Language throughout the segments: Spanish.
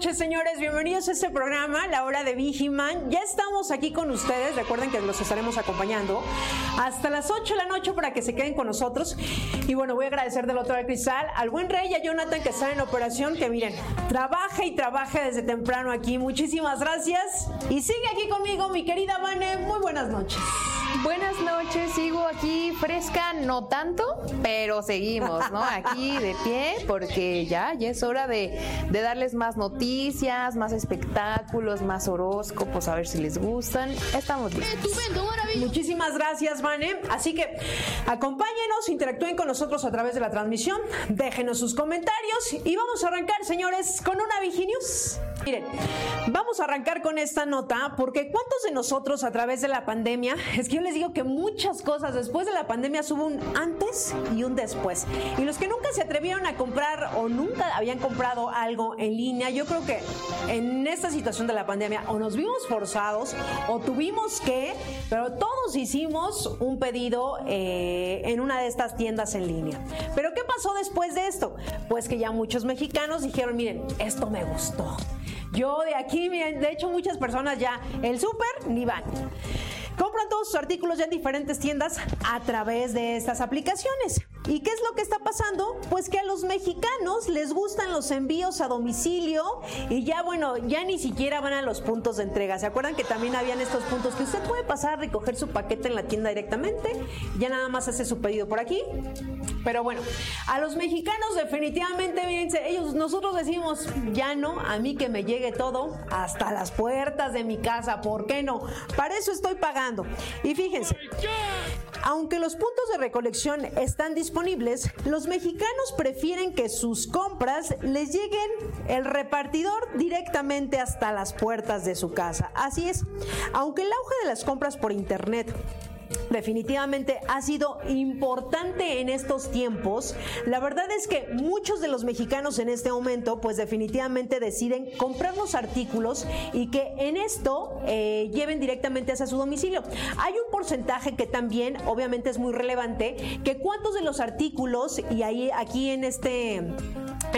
Noches, señores. Bienvenidos a este programa, La Hora de Vigiman. Ya estamos aquí con ustedes. Recuerden que los estaremos acompañando hasta las 8 de la noche para que se queden con nosotros. Y bueno, voy a agradecer del otro lado cristal al buen rey y a Jonathan que está en operación. Que miren, trabaja y trabaja desde temprano aquí. Muchísimas gracias. Y sigue aquí conmigo, mi querida Vane. Muy buenas noches. Buenas noches, sigo aquí fresca, no tanto, pero seguimos, ¿no? Aquí de pie, porque ya, ya es hora de, de darles más noticias, más espectáculos, más horóscopos, a ver si les gustan. Estamos listos. Muchísimas gracias, Vane. Así que acompáñenos, interactúen con nosotros a través de la transmisión, déjenos sus comentarios y vamos a arrancar, señores, con una Viginius. Miren, vamos a arrancar con esta nota porque ¿cuántos de nosotros a través de la pandemia, es que yo les digo que muchas cosas después de la pandemia hubo un antes y un después. Y los que nunca se atrevieron a comprar o nunca habían comprado algo en línea, yo creo que en esta situación de la pandemia o nos vimos forzados o tuvimos que, pero todos hicimos un pedido eh, en una de estas tiendas en línea. Pero ¿qué pasó después de esto? Pues que ya muchos mexicanos dijeron, miren, esto me gustó. Yo de aquí, miren, de hecho muchas personas ya, el súper ni van. Compran todos sus artículos ya en diferentes tiendas a través de estas aplicaciones. ¿Y qué es lo que está pasando? Pues que a los mexicanos les gustan los envíos a domicilio y ya bueno, ya ni siquiera van a los puntos de entrega. ¿Se acuerdan que también habían estos puntos que usted puede pasar a recoger su paquete en la tienda directamente? Ya nada más hace su pedido por aquí. Pero bueno, a los mexicanos definitivamente, fíjense, ellos, nosotros decimos, ya no, a mí que me llegue todo hasta las puertas de mi casa, ¿por qué no? Para eso estoy pagando. Y fíjense, aunque los puntos de recolección están disponibles, los mexicanos prefieren que sus compras les lleguen el repartidor directamente hasta las puertas de su casa. Así es, aunque el auge de las compras por internet definitivamente ha sido importante en estos tiempos. La verdad es que muchos de los mexicanos en este momento, pues definitivamente deciden comprar los artículos y que en esto eh, lleven directamente hacia su domicilio. Hay un porcentaje que también, obviamente, es muy relevante, que cuántos de los artículos, y ahí aquí en este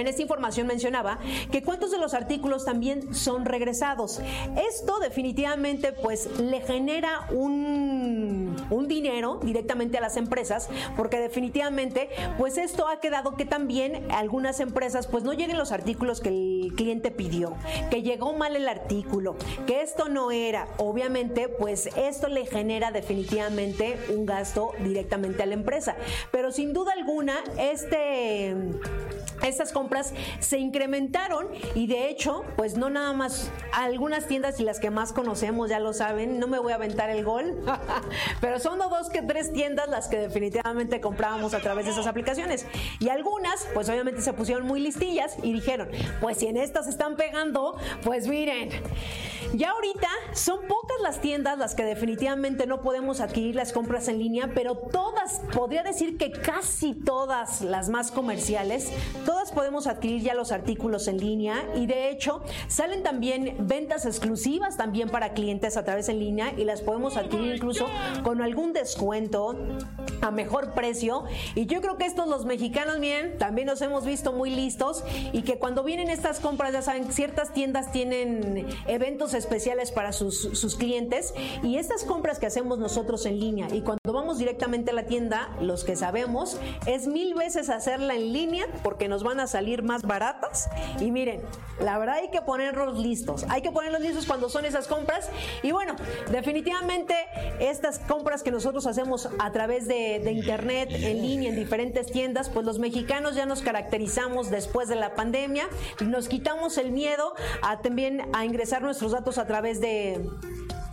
en esta información mencionaba que cuántos de los artículos también son regresados. Esto definitivamente pues le genera un, un, dinero directamente a las empresas porque definitivamente pues esto ha quedado que también algunas empresas pues no lleguen los artículos que el cliente pidió, que llegó mal el artículo, que esto no era. Obviamente pues esto le genera definitivamente un gasto directamente a la empresa. Pero sin duda alguna este estas compras se incrementaron y de hecho, pues no nada más algunas tiendas y las que más conocemos ya lo saben, no me voy a aventar el gol, pero son dos que tres tiendas las que definitivamente comprábamos a través de esas aplicaciones. Y algunas, pues obviamente se pusieron muy listillas y dijeron, pues si en estas están pegando, pues miren, ya ahorita son pocas las tiendas las que definitivamente no podemos adquirir las compras en línea, pero todas, podría decir que casi todas las más comerciales, todas podemos adquirir ya los artículos en línea y de hecho salen también ventas exclusivas también para clientes a través en línea y las podemos adquirir incluso con algún descuento a mejor precio. Y yo creo que estos los mexicanos miren también nos hemos visto muy listos y que cuando vienen estas compras ya saben ciertas tiendas tienen eventos especiales para sus, sus clientes y estas compras que hacemos nosotros en línea y cuando vamos directamente a la tienda los que sabemos es mil veces hacerla en línea porque nos van a salir más baratas. Y miren, la verdad hay que ponerlos listos. Hay que ponerlos listos cuando son esas compras. Y bueno, definitivamente estas compras que nosotros hacemos a través de, internet, en línea, en diferentes tiendas, pues los mexicanos ya nos caracterizamos después de la pandemia. Nos quitamos el miedo a también a ingresar nuestros datos a través de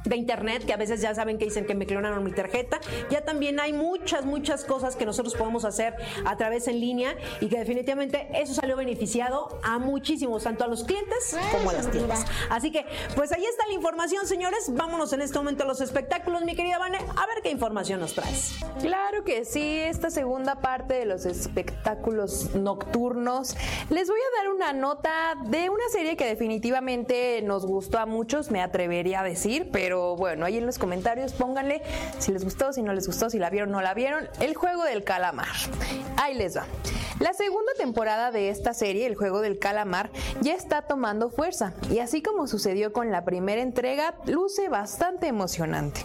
de internet, que a veces ya saben que dicen que me clonaron mi tarjeta. Ya también hay muchas, muchas cosas que nosotros podemos hacer a través en línea y que definitivamente eso salió beneficiado a muchísimos, tanto a los clientes como a las tiendas. Así que, pues ahí está la información, señores. Vámonos en este momento a los espectáculos, mi querida Vane, a ver qué información nos traes. Claro que sí, esta segunda parte de los espectáculos nocturnos. Les voy a dar una nota de una serie que definitivamente nos gustó a muchos, me atrevería a decir, pero bueno, ahí en los comentarios pónganle si les gustó, si no les gustó, si la vieron o no la vieron. El juego del calamar. Ahí les va. La segunda temporada de esta serie, El juego del calamar, ya está tomando fuerza y así como sucedió con la primera entrega, luce bastante emocionante.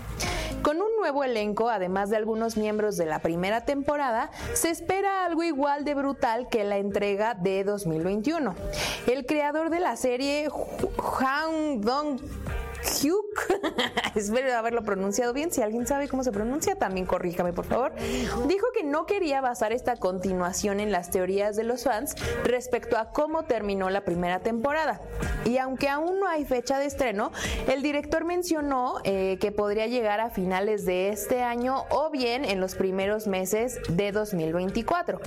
Con un nuevo elenco, además de algunos miembros de la primera temporada, se espera algo igual de brutal que la entrega de 2021. El creador de la serie, Han Dong Hugh, espero haberlo pronunciado bien, si alguien sabe cómo se pronuncia, también corríjame por favor, dijo que no quería basar esta continuación en las teorías de los fans respecto a cómo terminó la primera temporada. Y aunque aún no hay fecha de estreno, el director mencionó eh, que podría llegar a finales de este año o bien en los primeros meses de 2024.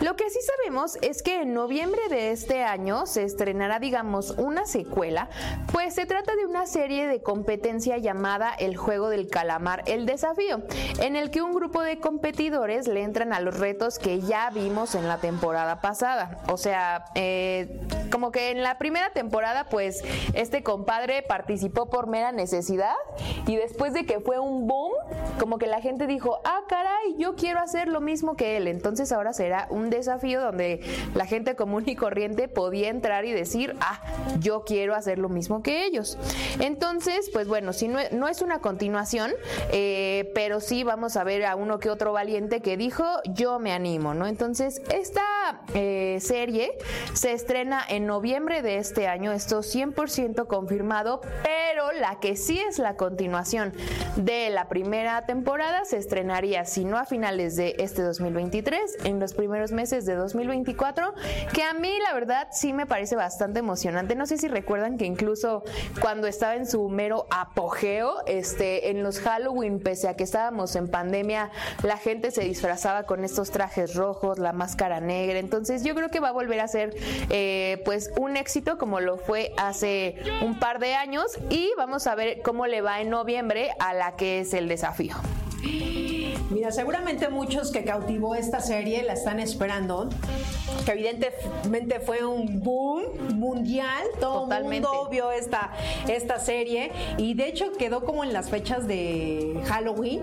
Lo que sí sabemos es que en noviembre de este año se estrenará, digamos, una secuela, pues se trata de una serie de llamada El Juego del Calamar, el desafío, en el que un grupo de competidores le entran a los retos que ya vimos en la temporada pasada. O sea, eh, como que en la primera temporada, pues este compadre participó por mera necesidad y después de que fue un boom, como que la gente dijo, ah, caray, yo quiero hacer lo mismo que él. Entonces ahora será un desafío donde la gente común y corriente podía entrar y decir, ah, yo quiero hacer lo mismo que ellos. Entonces, pues bueno, si no, es una continuación, eh, pero sí vamos a ver a uno que otro valiente que dijo, yo me animo, ¿no? Entonces, esta eh, serie se estrena en noviembre de este año, esto 100% confirmado, pero la que sí es la continuación de la primera temporada se estrenaría, si no a finales de este 2023, en los primeros meses de 2024, que a mí la verdad sí me parece bastante emocionante. No sé si recuerdan que incluso cuando estaba en su mero apogeo. Este, en los Halloween, pese a que estábamos en pandemia, la gente se disfrazaba con estos trajes rojos, la máscara negra. Entonces yo creo que va a volver a ser eh, pues un éxito como lo fue hace un par de años y vamos a ver cómo le va en noviembre a la que es el desafío. Mira, seguramente muchos que cautivó esta serie la están esperando, que evidentemente fue un boom mundial, todo el mundo vio esta, esta serie y de hecho quedó como en las fechas de Halloween,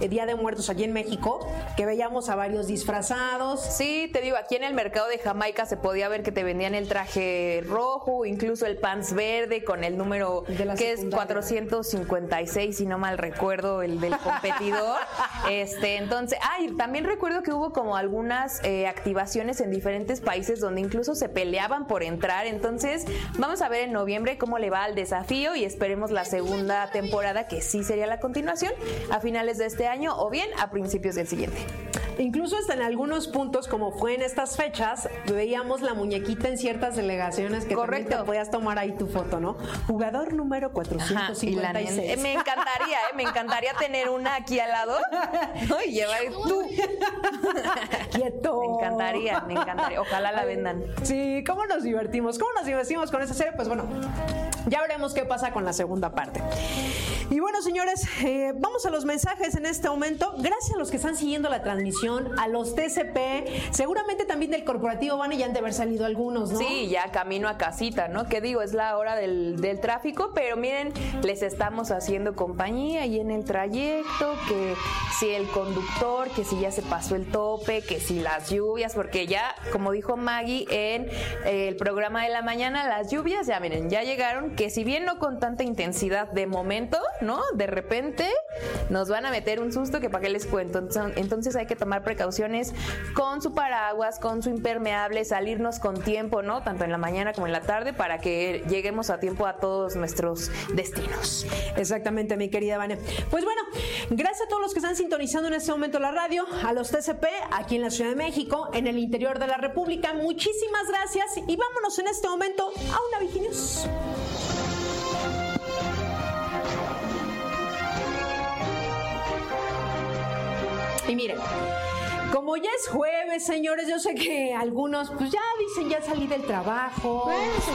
el Día de Muertos aquí en México, que veíamos a varios disfrazados. Sí, te digo, aquí en el mercado de Jamaica se podía ver que te vendían el traje rojo, incluso el pants verde con el número que es 456, si no mal recuerdo, el del competidor. Este, entonces, ay, también recuerdo que hubo como algunas eh, activaciones en diferentes países donde incluso se peleaban por entrar. Entonces, vamos a ver en noviembre cómo le va al desafío y esperemos la segunda temporada, que sí sería la continuación, a finales de este año o bien a principios del siguiente. Incluso hasta en algunos puntos, como fue en estas fechas, veíamos la muñequita en ciertas delegaciones que Correcto. también te podías tomar ahí tu foto, ¿no? Jugador número 456. me encantaría, ¿eh? me encantaría tener una aquí al lado ¿no? y llevar tú. Quieto. Me encantaría, me encantaría. Ojalá la vendan. Sí, ¿cómo nos divertimos? ¿Cómo nos divertimos con esa serie? Pues bueno, ya veremos qué pasa con la segunda parte. Y bueno, señores, eh, vamos a los mensajes en este momento. Gracias a los que están siguiendo la transmisión, a los TCP, seguramente también del corporativo van y ya han de haber salido algunos, ¿no? Sí, ya camino a casita, ¿no? Que digo, es la hora del, del tráfico, pero miren, les estamos haciendo compañía y en el trayecto, que si el conductor, que si ya se pasó el tope, que si las lluvias, porque ya, como dijo Maggie en el programa de la mañana, las lluvias ya miren, ya llegaron, que si bien no con tanta intensidad de momento, ¿no? De repente nos van a meter un susto que para qué les cuento. Entonces hay que tomar precauciones con su paraguas, con su impermeable, salirnos con tiempo, ¿no? Tanto en la mañana como en la tarde para que lleguemos a tiempo a todos nuestros destinos. Exactamente, mi querida Vane. Pues bueno, gracias a todos los que están sintonizando en este momento la radio, a los TCP aquí en la Ciudad de México, en el interior de la República. Muchísimas gracias y vámonos en este momento a una Viginius. Y miren, como ya es jueves, señores, yo sé que algunos pues ya dicen ya salí del trabajo,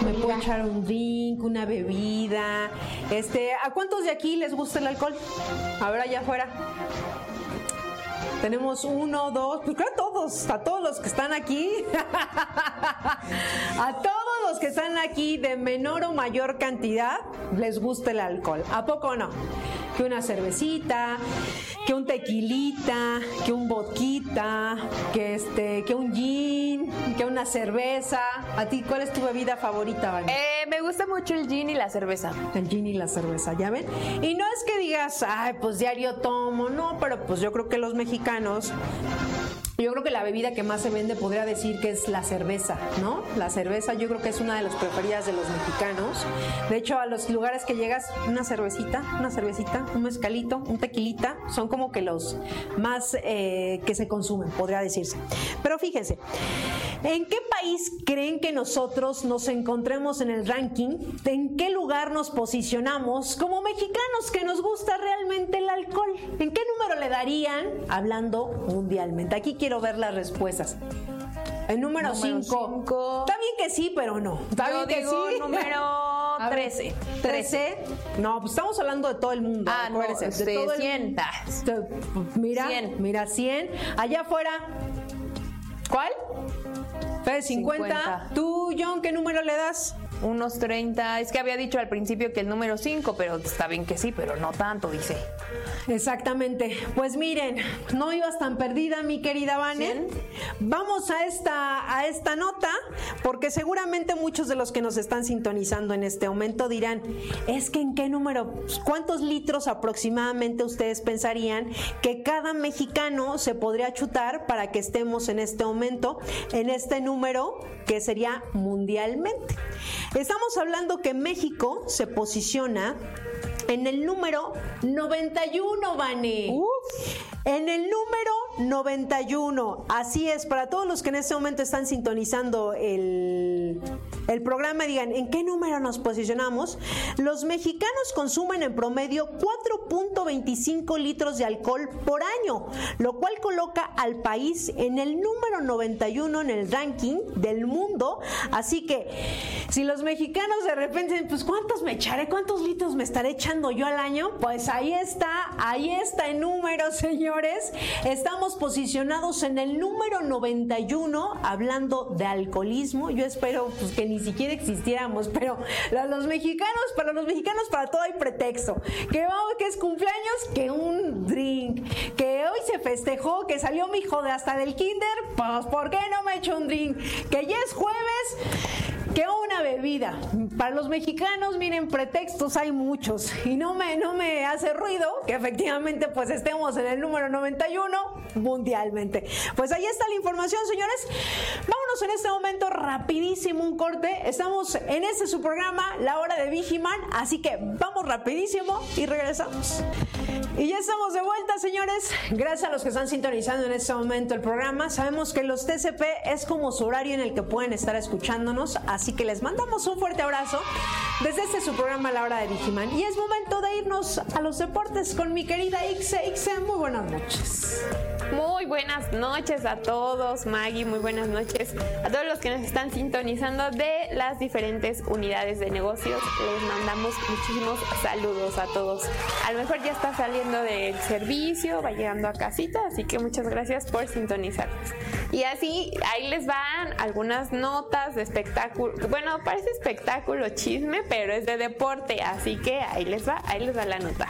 me puedo echar un drink, una bebida. Este, ¿a cuántos de aquí les gusta el alcohol? A ver allá afuera. Tenemos uno, dos, pues creo a todos, a todos los que están aquí. a todos los que están aquí de menor o mayor cantidad les gusta el alcohol. ¿A poco no? Que una cervecita, que un tequilita, que un vodquita, que este, que un gin, que una cerveza. ¿A ti cuál es tu bebida favorita, Vani? Eh, me gusta mucho el gin y la cerveza. El gin y la cerveza, ¿ya ven? Y no es que digas, ay, pues diario tomo, no, pero pues yo creo que los mexicanos yo creo que la bebida que más se vende podría decir que es la cerveza, ¿no? La cerveza yo creo que es una de las preferidas de los mexicanos. De hecho, a los lugares que llegas, una cervecita, una cervecita, un mezcalito, un tequilita, son como que los más eh, que se consumen, podría decirse. Pero fíjense, ¿en qué país creen que nosotros nos encontremos en el ranking? ¿En qué lugar nos posicionamos como mexicanos que nos gusta realmente el alcohol? ¿En qué número le darían hablando mundialmente? Aquí quiero ver las respuestas. El número Número 5. cinco. Está bien que sí, pero no. Está Yo bien que sí. número A ver, 13. 13. No, pues estamos hablando de todo el mundo. Ah, no, acuérdense, este, de todo el 100. Este, Mira, 100. mira, 100. Allá afuera. ¿Cuál? Fede, 50. 50. Tú, John, ¿qué número le das? Unos 30. Es que había dicho al principio que el número 5, pero está bien que sí, pero no tanto, dice. Exactamente. Pues miren, no ibas tan perdida, mi querida Vane. Vamos a esta, a esta nota, porque seguramente muchos de los que nos están sintonizando en este momento dirán, es que en qué número, cuántos litros aproximadamente ustedes pensarían que cada mexicano se podría chutar para que estemos en este momento, en este número que sería mundialmente. Estamos hablando que México se posiciona en el número 91, Vane. En el número 91. Así es, para todos los que en este momento están sintonizando el, el programa, digan, ¿en qué número nos posicionamos? Los mexicanos consumen en promedio 4.25 litros de alcohol por año, lo cual coloca al país en el número 91 en el ranking del mundo. Así que, si los mexicanos de repente, dicen, pues ¿cuántos me echaré? ¿Cuántos litros me estaré echando yo al año? Pues ahí está, ahí está el número, señores. Estamos posicionados en el número 91 hablando de alcoholismo. Yo espero pues, que ni siquiera existiéramos, pero los mexicanos, para los mexicanos, para todo hay pretexto. Que vamos, que es cumpleaños, que un drink, que hoy se festejó, que salió mi hijo de hasta del kinder, pues ¿por qué no me echo un drink? Que ya es jueves, que una bebida. Para los mexicanos, miren, pretextos hay muchos y no me, no me hace ruido que efectivamente pues estemos en el número 91 mundialmente. Pues ahí está la información, señores. Vámonos en este momento rapidísimo un corte. Estamos en este su programa, La Hora de Vigiman, así que vamos rapidísimo y regresamos. Y ya estamos de vuelta, señores. Gracias a los que están sintonizando en este momento el programa. Sabemos que los TCP es como su horario en el que pueden estar escuchándonos, así que les mandamos un fuerte abrazo desde este su programa La Hora de Vigiman. Y es momento de irnos a los deportes con mi querida Ixe. Ixe, muy buenas noches. Muy buenas noches a todos, Maggie, muy buenas noches a todos los que nos están sintonizando de las diferentes unidades de negocios. Les mandamos muchísimos saludos a todos. A lo mejor ya está saliendo del servicio, va llegando a casita, así que muchas gracias por sintonizarnos. Y así, ahí les van algunas notas de espectáculo. Bueno, parece espectáculo chisme, pero es de deporte, así que ahí les va, ahí les va la nota.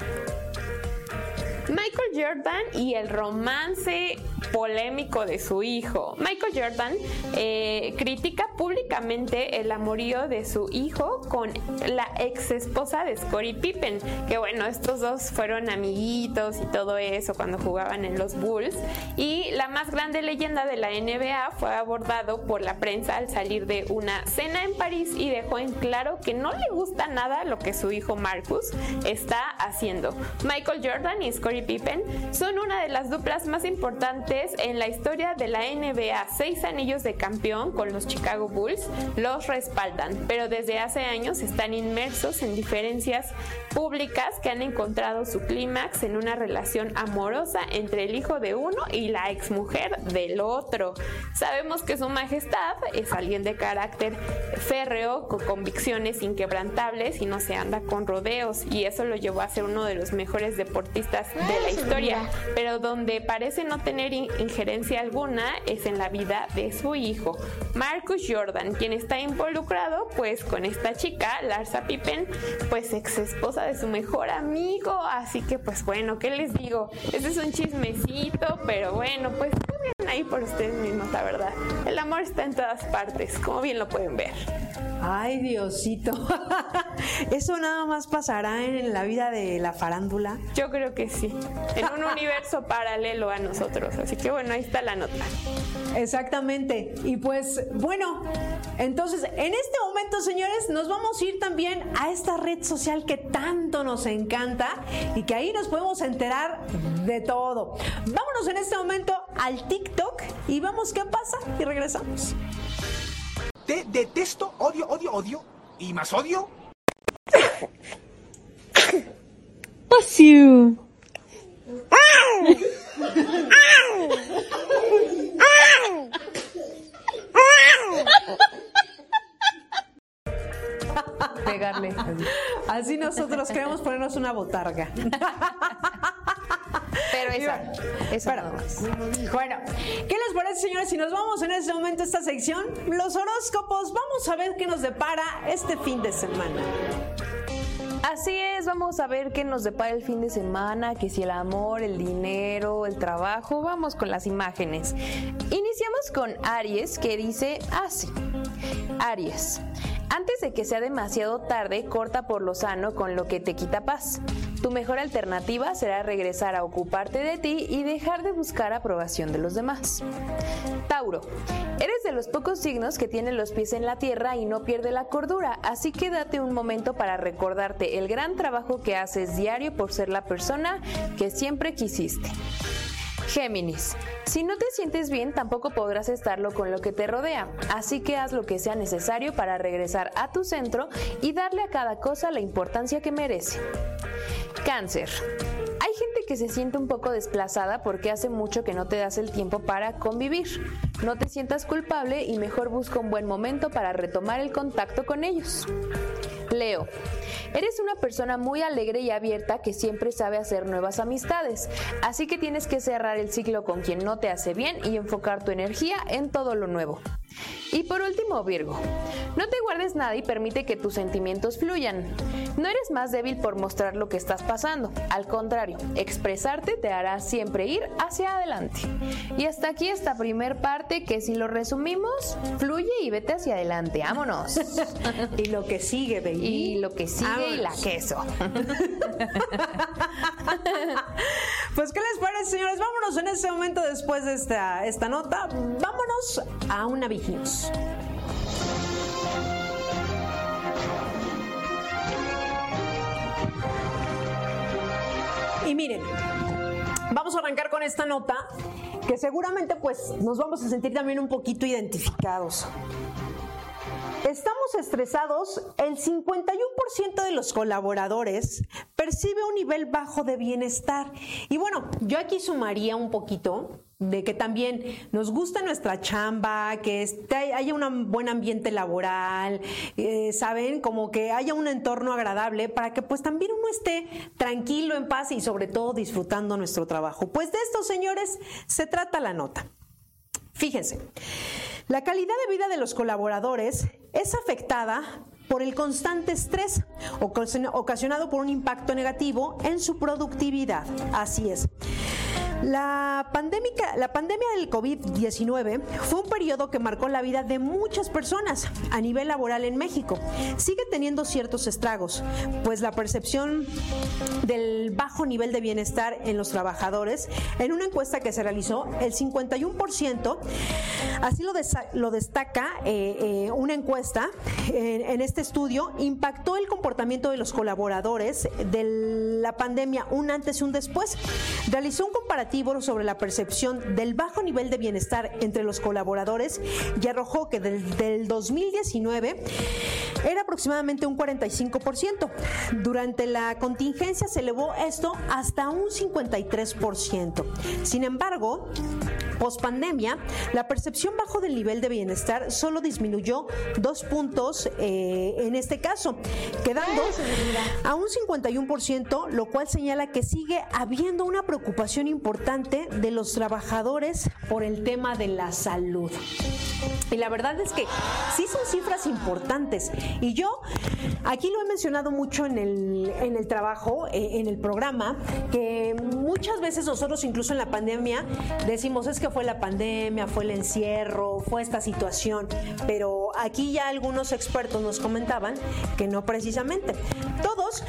Jordan y el romance polémico de su hijo. Michael Jordan eh, critica públicamente el amorío de su hijo con la ex esposa de Scottie Pippen, que bueno, estos dos fueron amiguitos y todo eso cuando jugaban en los Bulls. Y la más grande leyenda de la NBA fue abordado por la prensa al salir de una cena en París y dejó en claro que no le gusta nada lo que su hijo Marcus está haciendo. Michael Jordan y Scottie Pippen son una de las duplas más importantes en la historia de la NBA. Seis anillos de campeón con los Chicago Bulls los respaldan, pero desde hace años están inmersos en diferencias públicas que han encontrado su clímax en una relación amorosa entre el hijo de uno y la exmujer del otro. Sabemos que su majestad es alguien de carácter férreo, con convicciones inquebrantables y no se anda con rodeos y eso lo llevó a ser uno de los mejores deportistas de la historia, pero donde parece no tener injerencia alguna es en la vida de su hijo, Marcus Jordan, quien está involucrado pues con esta chica, Larsa Pippen, pues ex esposa de su mejor amigo, así que pues bueno, ¿qué les digo? Este es un chismecito, pero bueno, pues ahí por ustedes mismos, la verdad. El amor está en todas partes, como bien lo pueden ver. Ay, Diosito. ¿Eso nada más pasará en la vida de la farándula? Yo creo que sí. En un universo paralelo a nosotros. Así que bueno, ahí está la nota. Exactamente. Y pues bueno, entonces en este momento, señores, nos vamos a ir también a esta red social que tanto nos encanta y que ahí nos podemos enterar de todo. Vámonos en este momento al TikTok y vamos qué pasa y regresamos. Te detesto, odio, odio, odio. ¿Y más odio? Pasiu. Pegarle. Así nosotros queremos ponernos una botarga. Pero esa, esa nada más. bueno, ¿qué les parece, señores? Si nos vamos en este momento a esta sección, los horóscopos, vamos a ver qué nos depara este fin de semana. Así es, vamos a ver qué nos depara el fin de semana, que si el amor, el dinero, el trabajo, vamos con las imágenes. Iniciamos con Aries, que dice así. Aries, antes de que sea demasiado tarde, corta por lo sano con lo que te quita paz. Tu mejor alternativa será regresar a ocuparte de ti y dejar de buscar aprobación de los demás. Tauro, eres de los pocos signos que tienen los pies en la tierra y no pierde la cordura, así que date un momento para recordarte el gran trabajo que haces diario por ser la persona que siempre quisiste. Géminis, si no te sientes bien tampoco podrás estarlo con lo que te rodea, así que haz lo que sea necesario para regresar a tu centro y darle a cada cosa la importancia que merece. Cáncer. Hay gente que se siente un poco desplazada porque hace mucho que no te das el tiempo para convivir. No te sientas culpable y mejor busca un buen momento para retomar el contacto con ellos. Leo. Eres una persona muy alegre y abierta que siempre sabe hacer nuevas amistades, así que tienes que cerrar el ciclo con quien no te hace bien y enfocar tu energía en todo lo nuevo. Y por último, Virgo, no te guardes nada y permite que tus sentimientos fluyan. No eres más débil por mostrar lo que estás pasando, al contrario, expresarte te hará siempre ir hacia adelante. Y hasta aquí esta primer parte que si lo resumimos, fluye y vete hacia adelante, vámonos. Y lo que sigue, baby. Y lo que sigue y la queso. Pues, ¿qué les parece, señores? Vámonos en este momento, después de esta, esta nota, vámonos a una Y miren, vamos a arrancar con esta nota que seguramente pues nos vamos a sentir también un poquito identificados. Estamos estresados, el 51% de los colaboradores percibe un nivel bajo de bienestar. Y bueno, yo aquí sumaría un poquito de que también nos gusta nuestra chamba, que esté- haya un buen ambiente laboral, eh, saben, como que haya un entorno agradable para que pues también uno esté tranquilo, en paz y sobre todo disfrutando nuestro trabajo. Pues de esto, señores, se trata la nota. Fíjense, la calidad de vida de los colaboradores es afectada por el constante estrés ocasiona- ocasionado por un impacto negativo en su productividad. Así es. La, pandémica, pandemia del COVID-19 fue un periodo que marcó la vida de muchas personas a nivel laboral en México. Sigue teniendo ciertos estragos, pues la percepción del bajo nivel de bienestar en los trabajadores, en una encuesta que se realizó, el 51%, así lo, lo destaca eh, eh, una encuesta en, en este estudio, impactó el comportamiento de los colaboradores de la pandemia un antes y un después. Realizó un comparativo sobre la percepción del bajo nivel de bienestar entre los colaboradores y arrojó que del, del 2019 era aproximadamente un 45%. Durante la contingencia se elevó esto hasta un 53%. Sin embargo, Post pandemia, la percepción bajo del nivel de bienestar solo disminuyó dos puntos eh, en este caso, quedando a un 51%, lo cual señala que sigue habiendo una preocupación importante de los trabajadores por el tema de la salud. Y la verdad es que sí son cifras importantes. Y yo aquí lo he mencionado mucho en el, en el trabajo, eh, en el programa, que muchas veces nosotros incluso en la pandemia decimos es que fue la pandemia, fue el encierro, fue esta situación, pero aquí ya algunos expertos nos comentaban que no precisamente. Todos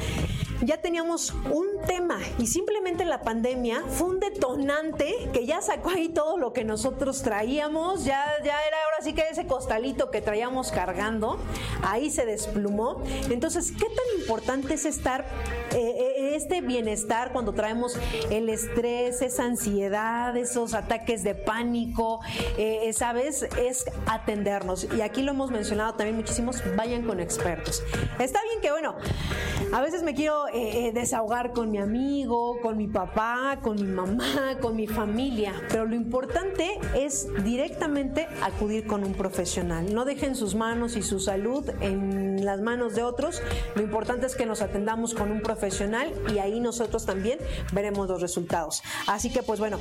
ya teníamos un tema y simplemente la pandemia fue un detonante que ya sacó ahí todo lo que nosotros traíamos, ya, ya era ahora sí que ese costalito que traíamos cargando, ahí se desplumó. Entonces, ¿qué tan importante es estar, eh, eh, este bienestar cuando traemos el estrés, esa ansiedad, esos ataques de pánico, eh, ¿sabes? Es atendernos. Y aquí lo hemos mencionado también muchísimos, vayan con expertos. Está bien que, bueno, a veces me quiero eh, eh, desahogar con mi amigo, con mi papá, con mi mamá, con mi familia, pero lo importante es directamente acudir con un profesional. No dejen sus manos y su salud en las manos de otros. Lo importante es que nos atendamos con un profesional y ahí nosotros también veremos los resultados. Así que pues bueno,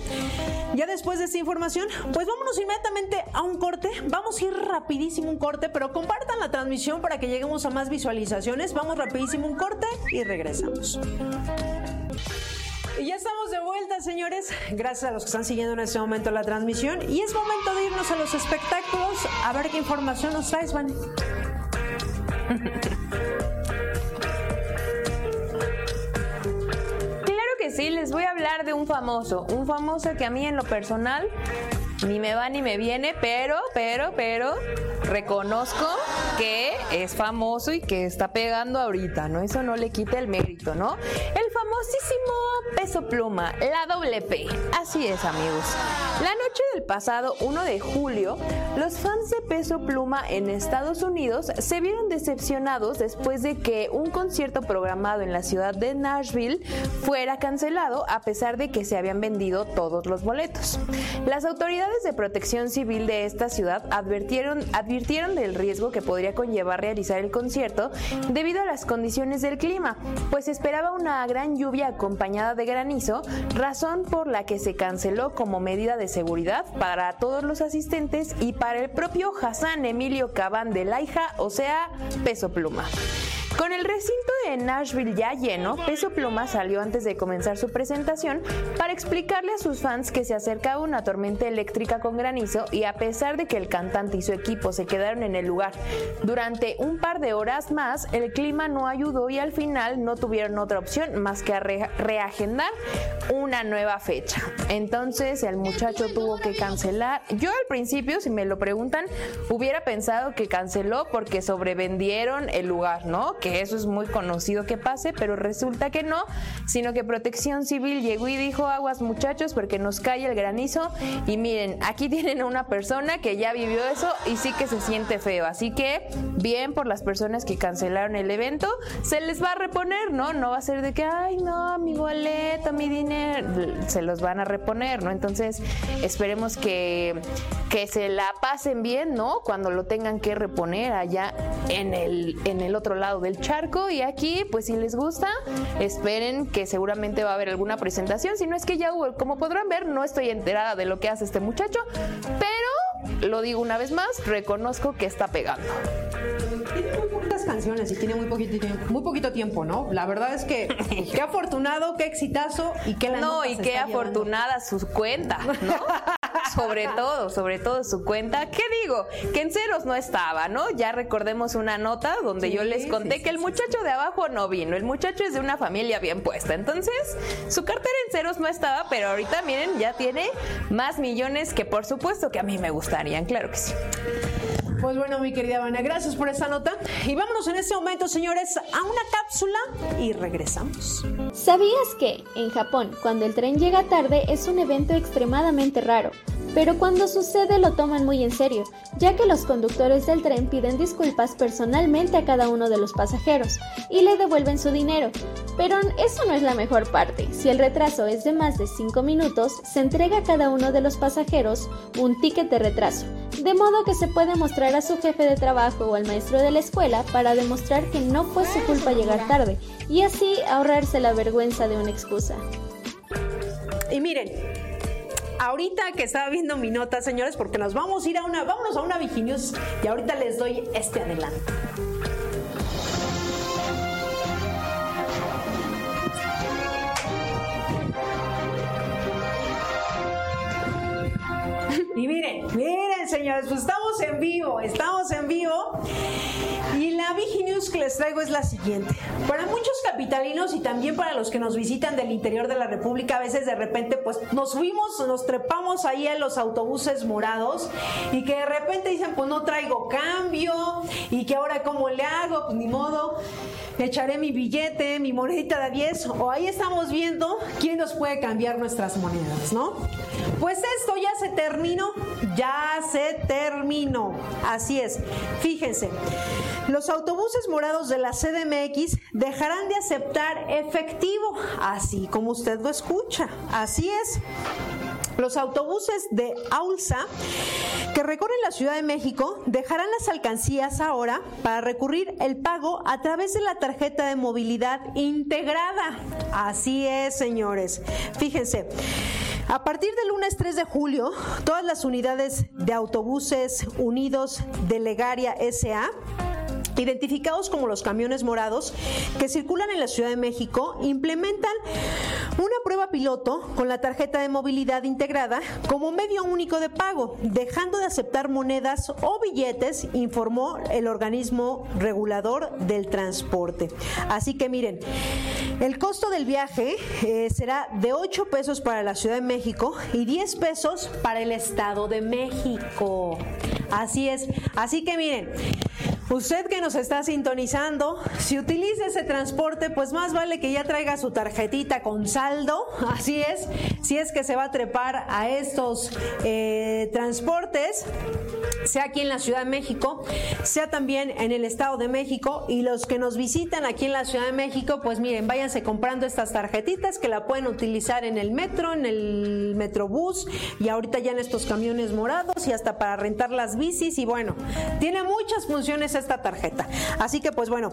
ya después de esta información, pues vámonos inmediatamente a un corte. Vamos a ir rapidísimo un corte, pero compartan la transmisión para que lleguemos a más visualizaciones. Vamos rapidísimo un corte y regresamos. Y ya estamos de vuelta, señores. Gracias a los que están siguiendo en este momento la transmisión. Y es momento de irnos a los espectáculos a ver qué información nos traes, Van. Claro que sí, les voy a hablar de un famoso. Un famoso que a mí en lo personal ni me va ni me viene, pero, pero, pero reconozco que es famoso y que está pegando ahorita, ¿no? Eso no le quita el mérito, ¿no? El famosísimo peso pluma, la doble P. Así es, amigos. La noche del pasado 1 de julio, los fans de peso pluma en Estados Unidos se vieron decepcionados después de que un concierto programado en la ciudad de Nashville fuera cancelado a pesar de que se habían vendido todos los boletos. Las autoridades de protección civil de esta ciudad advirtieron, advirtieron del riesgo que podría conllevar realizar el concierto debido a las condiciones del clima, pues esperaba una gran lluvia acompañada de granizo, razón por la que se canceló como medida de seguridad para todos los asistentes y para el propio Hassan Emilio Cabán de Laija, o sea, peso pluma. Con el recinto de Nashville ya lleno, Peso Pluma salió antes de comenzar su presentación para explicarle a sus fans que se acercaba una tormenta eléctrica con granizo y a pesar de que el cantante y su equipo se quedaron en el lugar durante un par de horas más, el clima no ayudó y al final no tuvieron otra opción más que reagendar una nueva fecha. Entonces el muchacho tuvo que cancelar. Yo al principio, si me lo preguntan, hubiera pensado que canceló porque sobrevendieron el lugar, ¿no? Que eso es muy conocido que pase, pero resulta que no, sino que Protección Civil llegó y dijo aguas muchachos porque nos cae el granizo y miren, aquí tienen a una persona que ya vivió eso y sí que se siente feo, así que bien por las personas que cancelaron el evento, se les va a reponer, ¿no? No va a ser de que, ay no, mi boleto, mi dinero, se los van a reponer, ¿no? Entonces esperemos que, que se la pasen bien, ¿no? Cuando lo tengan que reponer allá en el, en el otro lado del charco y aquí pues si les gusta esperen que seguramente va a haber alguna presentación si no es que ya hubo como podrán ver no estoy enterada de lo que hace este muchacho pero lo digo una vez más reconozco que está pegando tiene muy poquitas canciones y tiene muy poquito tiempo, muy poquito tiempo, ¿no? La verdad es que qué afortunado, qué exitazo y qué la No, y qué afortunada su cuenta, ¿no? sobre todo, sobre todo su cuenta. ¿Qué digo? Que en ceros no estaba, ¿no? Ya recordemos una nota donde yo les conté que el muchacho de abajo no vino. El muchacho es de una familia bien puesta. Entonces, su cartera en ceros no estaba, pero ahorita miren, ya tiene más millones que por supuesto que a mí me gustarían, claro que sí. Pues bueno, mi querida Vania, gracias por esta nota. Y vámonos en este momento, señores, a una cápsula y regresamos. ¿Sabías que en Japón, cuando el tren llega tarde, es un evento extremadamente raro? pero cuando sucede lo toman muy en serio, ya que los conductores del tren piden disculpas personalmente a cada uno de los pasajeros y le devuelven su dinero. Pero eso no es la mejor parte. Si el retraso es de más de 5 minutos, se entrega a cada uno de los pasajeros un ticket de retraso, de modo que se puede mostrar a su jefe de trabajo o al maestro de la escuela para demostrar que no fue su culpa llegar tarde y así ahorrarse la vergüenza de una excusa. Y miren, ahorita que estaba viendo mi nota, señores, porque nos vamos a ir a una, vámonos a una Viginews y ahorita les doy este adelanto. Y miren, miren, señores, pues estamos en vivo, estamos en vivo. Y la Viginews que les traigo es la siguiente. Para muchos capitalinos y también para los que nos visitan del interior de la República, a veces de repente pues nos subimos, nos trepamos ahí a los autobuses morados y que de repente dicen pues no traigo cambio y que ahora cómo le hago, pues ni modo, echaré mi billete, mi monedita de 10 o ahí estamos viendo quién nos puede cambiar nuestras monedas, ¿no? Pues esto ya se terminó, ya se terminó. Así es. Fíjense, los autobuses morados de la CDMX dejarán de aceptar efectivo, así como usted lo escucha. Así es. Los autobuses de AULSA que recorren la Ciudad de México dejarán las alcancías ahora para recurrir el pago a través de la tarjeta de movilidad integrada. Así es, señores. Fíjense. A partir del lunes 3 de julio, todas las unidades de autobuses unidos de Legaria SA identificados como los camiones morados que circulan en la Ciudad de México, implementan una prueba piloto con la tarjeta de movilidad integrada como medio único de pago, dejando de aceptar monedas o billetes, informó el organismo regulador del transporte. Así que miren, el costo del viaje eh, será de 8 pesos para la Ciudad de México y 10 pesos para el Estado de México. Así es. Así que miren, Usted que nos está sintonizando, si utiliza ese transporte, pues más vale que ya traiga su tarjetita con saldo, así es, si es que se va a trepar a estos eh, transportes, sea aquí en la Ciudad de México, sea también en el Estado de México, y los que nos visitan aquí en la Ciudad de México, pues miren, váyanse comprando estas tarjetitas que la pueden utilizar en el metro, en el metrobús, y ahorita ya en estos camiones morados, y hasta para rentar las bicis, y bueno, tiene muchas funciones esta tarjeta. Así que pues bueno,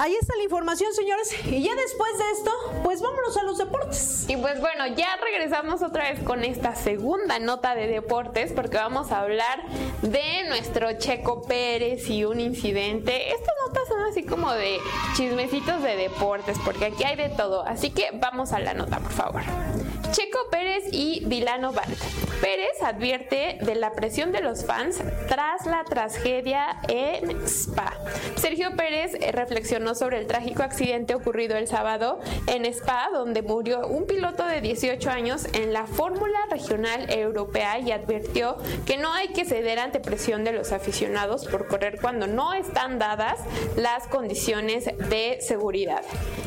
ahí está la información, señores. Y ya después de esto, pues vámonos a los deportes. Y pues bueno, ya regresamos otra vez con esta segunda nota de deportes porque vamos a hablar de nuestro Checo Pérez y un incidente. Estas notas son así como de chismecitos de deportes porque aquí hay de todo. Así que vamos a la nota, por favor. Checo Pérez y Dilano Bank. Pérez advierte de la presión de los fans tras la tragedia en Spa. Sergio Pérez eh, reflexionó sobre el trágico accidente ocurrido el sábado en Spa, donde murió un piloto de 18 años en la Fórmula Regional Europea y advirtió que no hay que ceder ante presión de los aficionados por correr cuando no están dadas las condiciones de seguridad.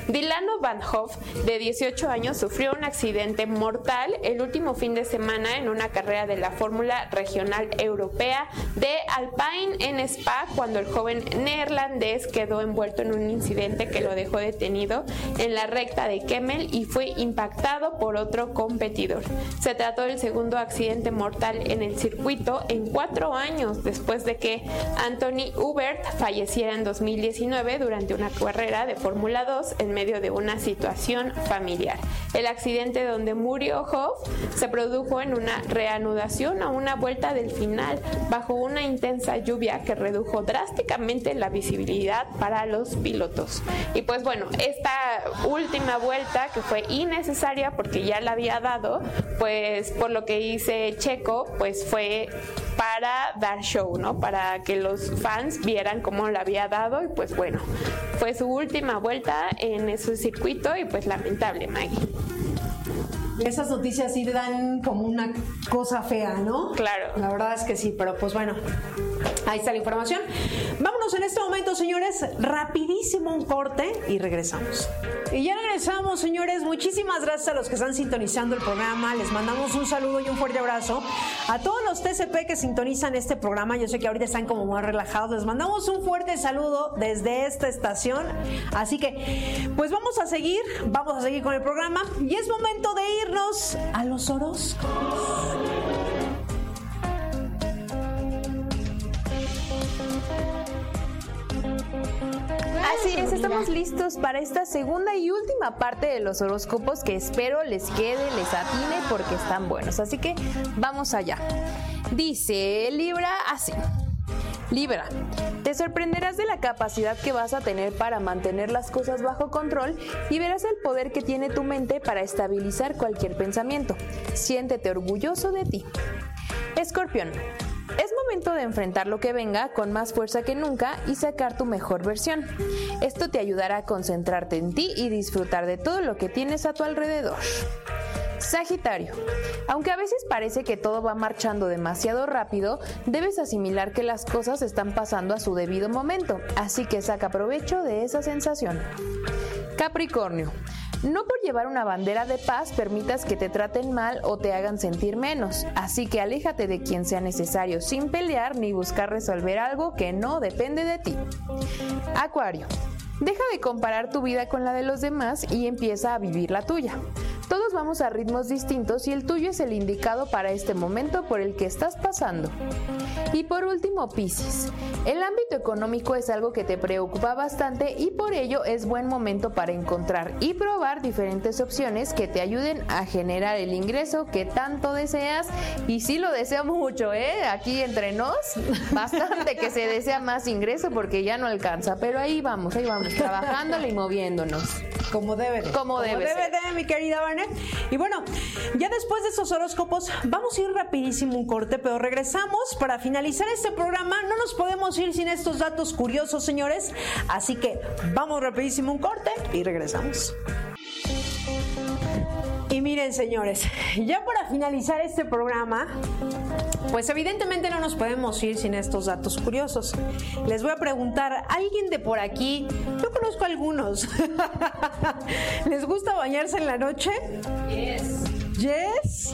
Dilano Van Hoff, de 18 años, sufrió un accidente mortal el último fin de semana en una carrera de la Fórmula Regional Europea de Alpine en Spa cuando el joven neerlandés quedó envuelto en un incidente que lo dejó detenido en la recta de Kemmel y fue impactado por otro competidor. Se trató del segundo accidente mortal en el circuito en cuatro años después de que Anthony Hubert falleciera en 2019 durante una carrera de Fórmula 2 en medio de una situación familiar. El accidente donde murió Hoff se produjo en una reanudación a una vuelta del final bajo una intensa lluvia que redujo drásticamente la visibilidad para los pilotos. Y pues bueno, esta última vuelta que fue innecesaria porque ya la había dado, pues por lo que hice Checo, pues fue para dar show, ¿no? Para que los fans vieran cómo la había dado y pues bueno, fue su última vuelta en ese circuito y pues lamentable, Maggie. Esas noticias sí dan como una cosa fea, ¿no? Claro. La verdad es que sí, pero pues bueno, ahí está la información. Vámonos en este momento, señores, rapidísimo un corte y regresamos. Y ya regresamos, señores. Muchísimas gracias a los que están sintonizando el programa. Les mandamos un saludo y un fuerte abrazo. A todos los TCP que sintonizan este programa, yo sé que ahorita están como más relajados. Les mandamos un fuerte saludo desde esta estación. Así que, pues vamos a seguir, vamos a seguir con el programa. Y es momento de irnos a los horóscopos. Así es, estamos listos para esta segunda y última parte de los horóscopos que espero les quede, les atine porque están buenos. Así que vamos allá. Dice Libra así. Libra, te sorprenderás de la capacidad que vas a tener para mantener las cosas bajo control y verás el poder que tiene tu mente para estabilizar cualquier pensamiento. Siéntete orgulloso de ti. Escorpión, es momento de enfrentar lo que venga con más fuerza que nunca y sacar tu mejor versión. Esto te ayudará a concentrarte en ti y disfrutar de todo lo que tienes a tu alrededor. Sagitario. Aunque a veces parece que todo va marchando demasiado rápido, debes asimilar que las cosas están pasando a su debido momento, así que saca provecho de esa sensación. Capricornio. No por llevar una bandera de paz permitas que te traten mal o te hagan sentir menos, así que aléjate de quien sea necesario sin pelear ni buscar resolver algo que no depende de ti. Acuario. Deja de comparar tu vida con la de los demás y empieza a vivir la tuya. Todos vamos a ritmos distintos y el tuyo es el indicado para este momento por el que estás pasando. Y por último, Piscis. El ámbito económico es algo que te preocupa bastante y por ello es buen momento para encontrar y probar diferentes opciones que te ayuden a generar el ingreso que tanto deseas. Y sí lo deseo mucho, ¿eh? Aquí entre nos, bastante que se desea más ingreso porque ya no alcanza. Pero ahí vamos, ahí vamos, trabajándole y moviéndonos. Como debe de. Como debe ser. de, mi querida Vane. Y bueno, ya después de esos horóscopos, vamos a ir rapidísimo un corte, pero regresamos para finalizar este programa. No nos podemos ir sin estos datos curiosos, señores. Así que vamos rapidísimo un corte y regresamos. Y miren, señores, ya para finalizar este programa, pues evidentemente no nos podemos ir sin estos datos curiosos. Les voy a preguntar, ¿alguien de por aquí? Yo conozco algunos. ¿Les gusta bañarse en la noche? Yes. Yes.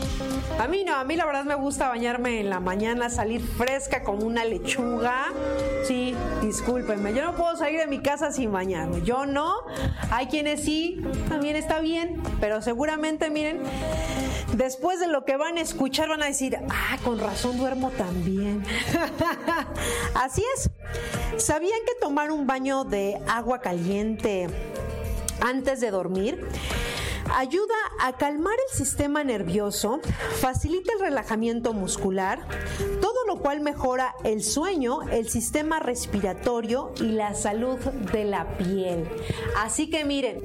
A mí no, a mí la verdad me gusta bañarme en la mañana, salir fresca como una lechuga. Sí, discúlpenme, yo no puedo salir de mi casa sin bañarme. Yo no. Hay quienes sí, también está bien, pero seguramente, miren, después de lo que van a escuchar van a decir, ah, con razón duermo también. Así es. ¿Sabían que tomar un baño de agua caliente antes de dormir ayuda a calmar el sistema nervioso, facilita el relajamiento muscular, todo lo cual mejora el sueño, el sistema respiratorio y la salud de la piel. Así que miren,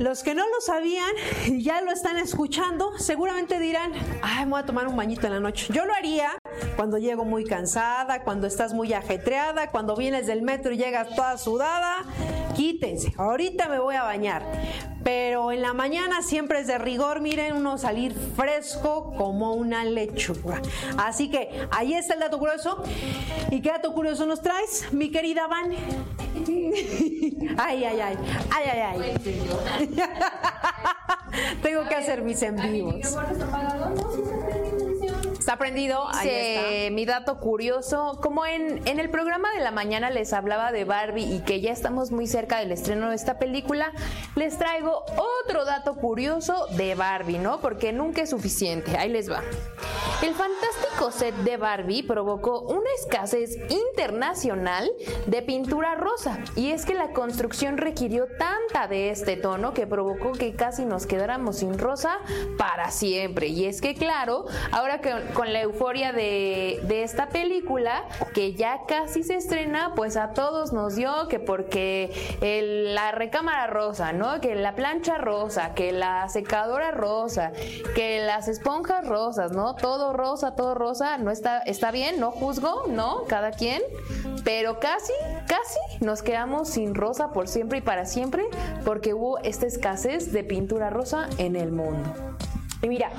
los que no lo sabían, ya lo están escuchando, seguramente dirán, ay, me voy a tomar un bañito en la noche. Yo lo haría cuando llego muy cansada, cuando estás muy ajetreada, cuando vienes del metro y llegas toda sudada, quítense, ahorita me voy a bañar. Pero en la mañana siempre es de rigor, miren, uno salir fresco como una lechuga. Así que ahí está el dato curioso. ¿Y qué dato curioso nos traes, mi querida Van? Ay, ay, ay, ay, ay, ay. Tengo que hacer mis en vivos. Está prendido. Ahí Dice está. mi dato curioso, como en, en el programa de la mañana les hablaba de Barbie y que ya estamos muy cerca del estreno de esta película, les traigo otro dato curioso de Barbie, ¿no? Porque nunca es suficiente. Ahí les va. El fantástico set de Barbie provocó una escasez internacional de pintura rosa y es que la construcción requirió tanta de este tono que provocó que casi nos quedáramos sin rosa para siempre. Y es que claro, ahora que con la euforia de, de esta película, que ya casi se estrena, pues a todos nos dio que porque la recámara rosa, ¿no? Que la plancha rosa, que la secadora rosa, que las esponjas rosas, ¿no? Todo rosa, todo rosa, no está, está bien, no juzgo, ¿no? Cada quien, pero casi, casi nos quedamos sin rosa por siempre y para siempre porque hubo esta escasez de pintura rosa en el mundo. Y mira,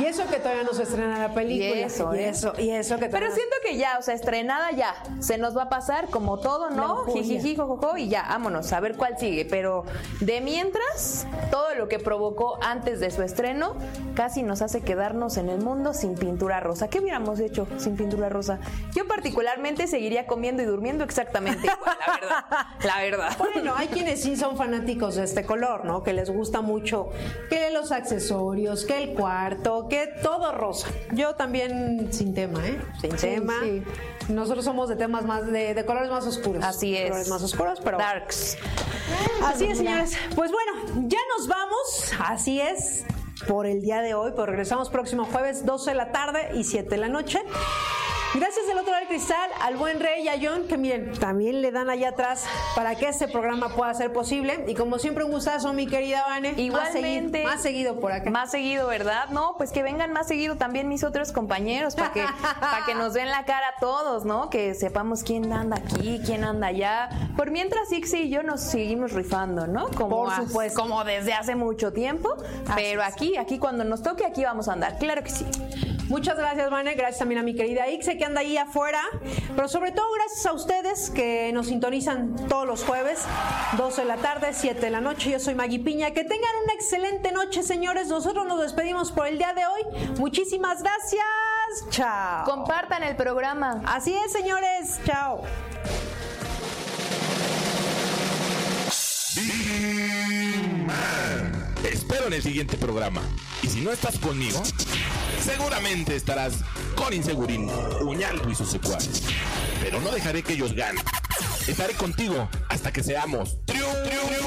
y eso que todavía no se estrena la película. Y eso, y ¿eh? eso, y eso que Pero todavía- siento que ya, o sea, estrenada ya, se nos va a pasar como todo, ¿no? Jijiji, jojojo, y ya, vámonos, a ver cuál sigue. Pero de mientras, todo lo que provocó antes de su estreno casi nos hace quedarnos en el mundo sin pintura rosa. ¿Qué hubiéramos hecho sin pintura rosa? Yo particularmente seguiría comiendo y durmiendo exactamente igual, la verdad. La verdad. Bueno, hay quienes sí son fanáticos de este color, ¿no? Que les gusta mucho que los accesorios, que el cuarto, que todo rosa. Yo también sin tema, ¿eh? Sin Sí, tema. sí. Nosotros somos de temas más, de, de colores más oscuros. Así es. Colores más oscuros, pero... Darks. Así es, señores. Pues bueno, ya nos vamos. Así es. Por el día de hoy, pues regresamos próximo jueves, 12 de la tarde y 7 de la noche. Gracias del otro lado del cristal al buen Rey y a John, que miren, también le dan allá atrás para que este programa pueda ser posible. Y como siempre, un gustazo, mi querida Vane. Más Igualmente. seguido, más seguido por acá. Más seguido, ¿verdad? No, pues que vengan más seguido también mis otros compañeros para que, para que nos den la cara a todos, ¿no? Que sepamos quién anda aquí, quién anda allá. Por mientras, Ixi y yo nos seguimos rifando, ¿no? Como Por supuesto. Como desde hace mucho tiempo. pero aquí, aquí cuando nos toque, aquí vamos a andar. Claro que sí. Muchas gracias, Vane. Gracias también a mi querida Ixe que anda ahí afuera. Pero sobre todo, gracias a ustedes que nos sintonizan todos los jueves, 12 de la tarde, 7 de la noche. Yo soy Maggie Piña. Que tengan una excelente noche, señores. Nosotros nos despedimos por el día de hoy. Muchísimas gracias. Chao. Compartan el programa. Así es, señores. Chao. Te en el siguiente programa. Y si no estás conmigo, seguramente estarás con Insegurín, Uñaldo y sus secuaces. Pero no dejaré que ellos ganen. Estaré contigo hasta que seamos triunfadores.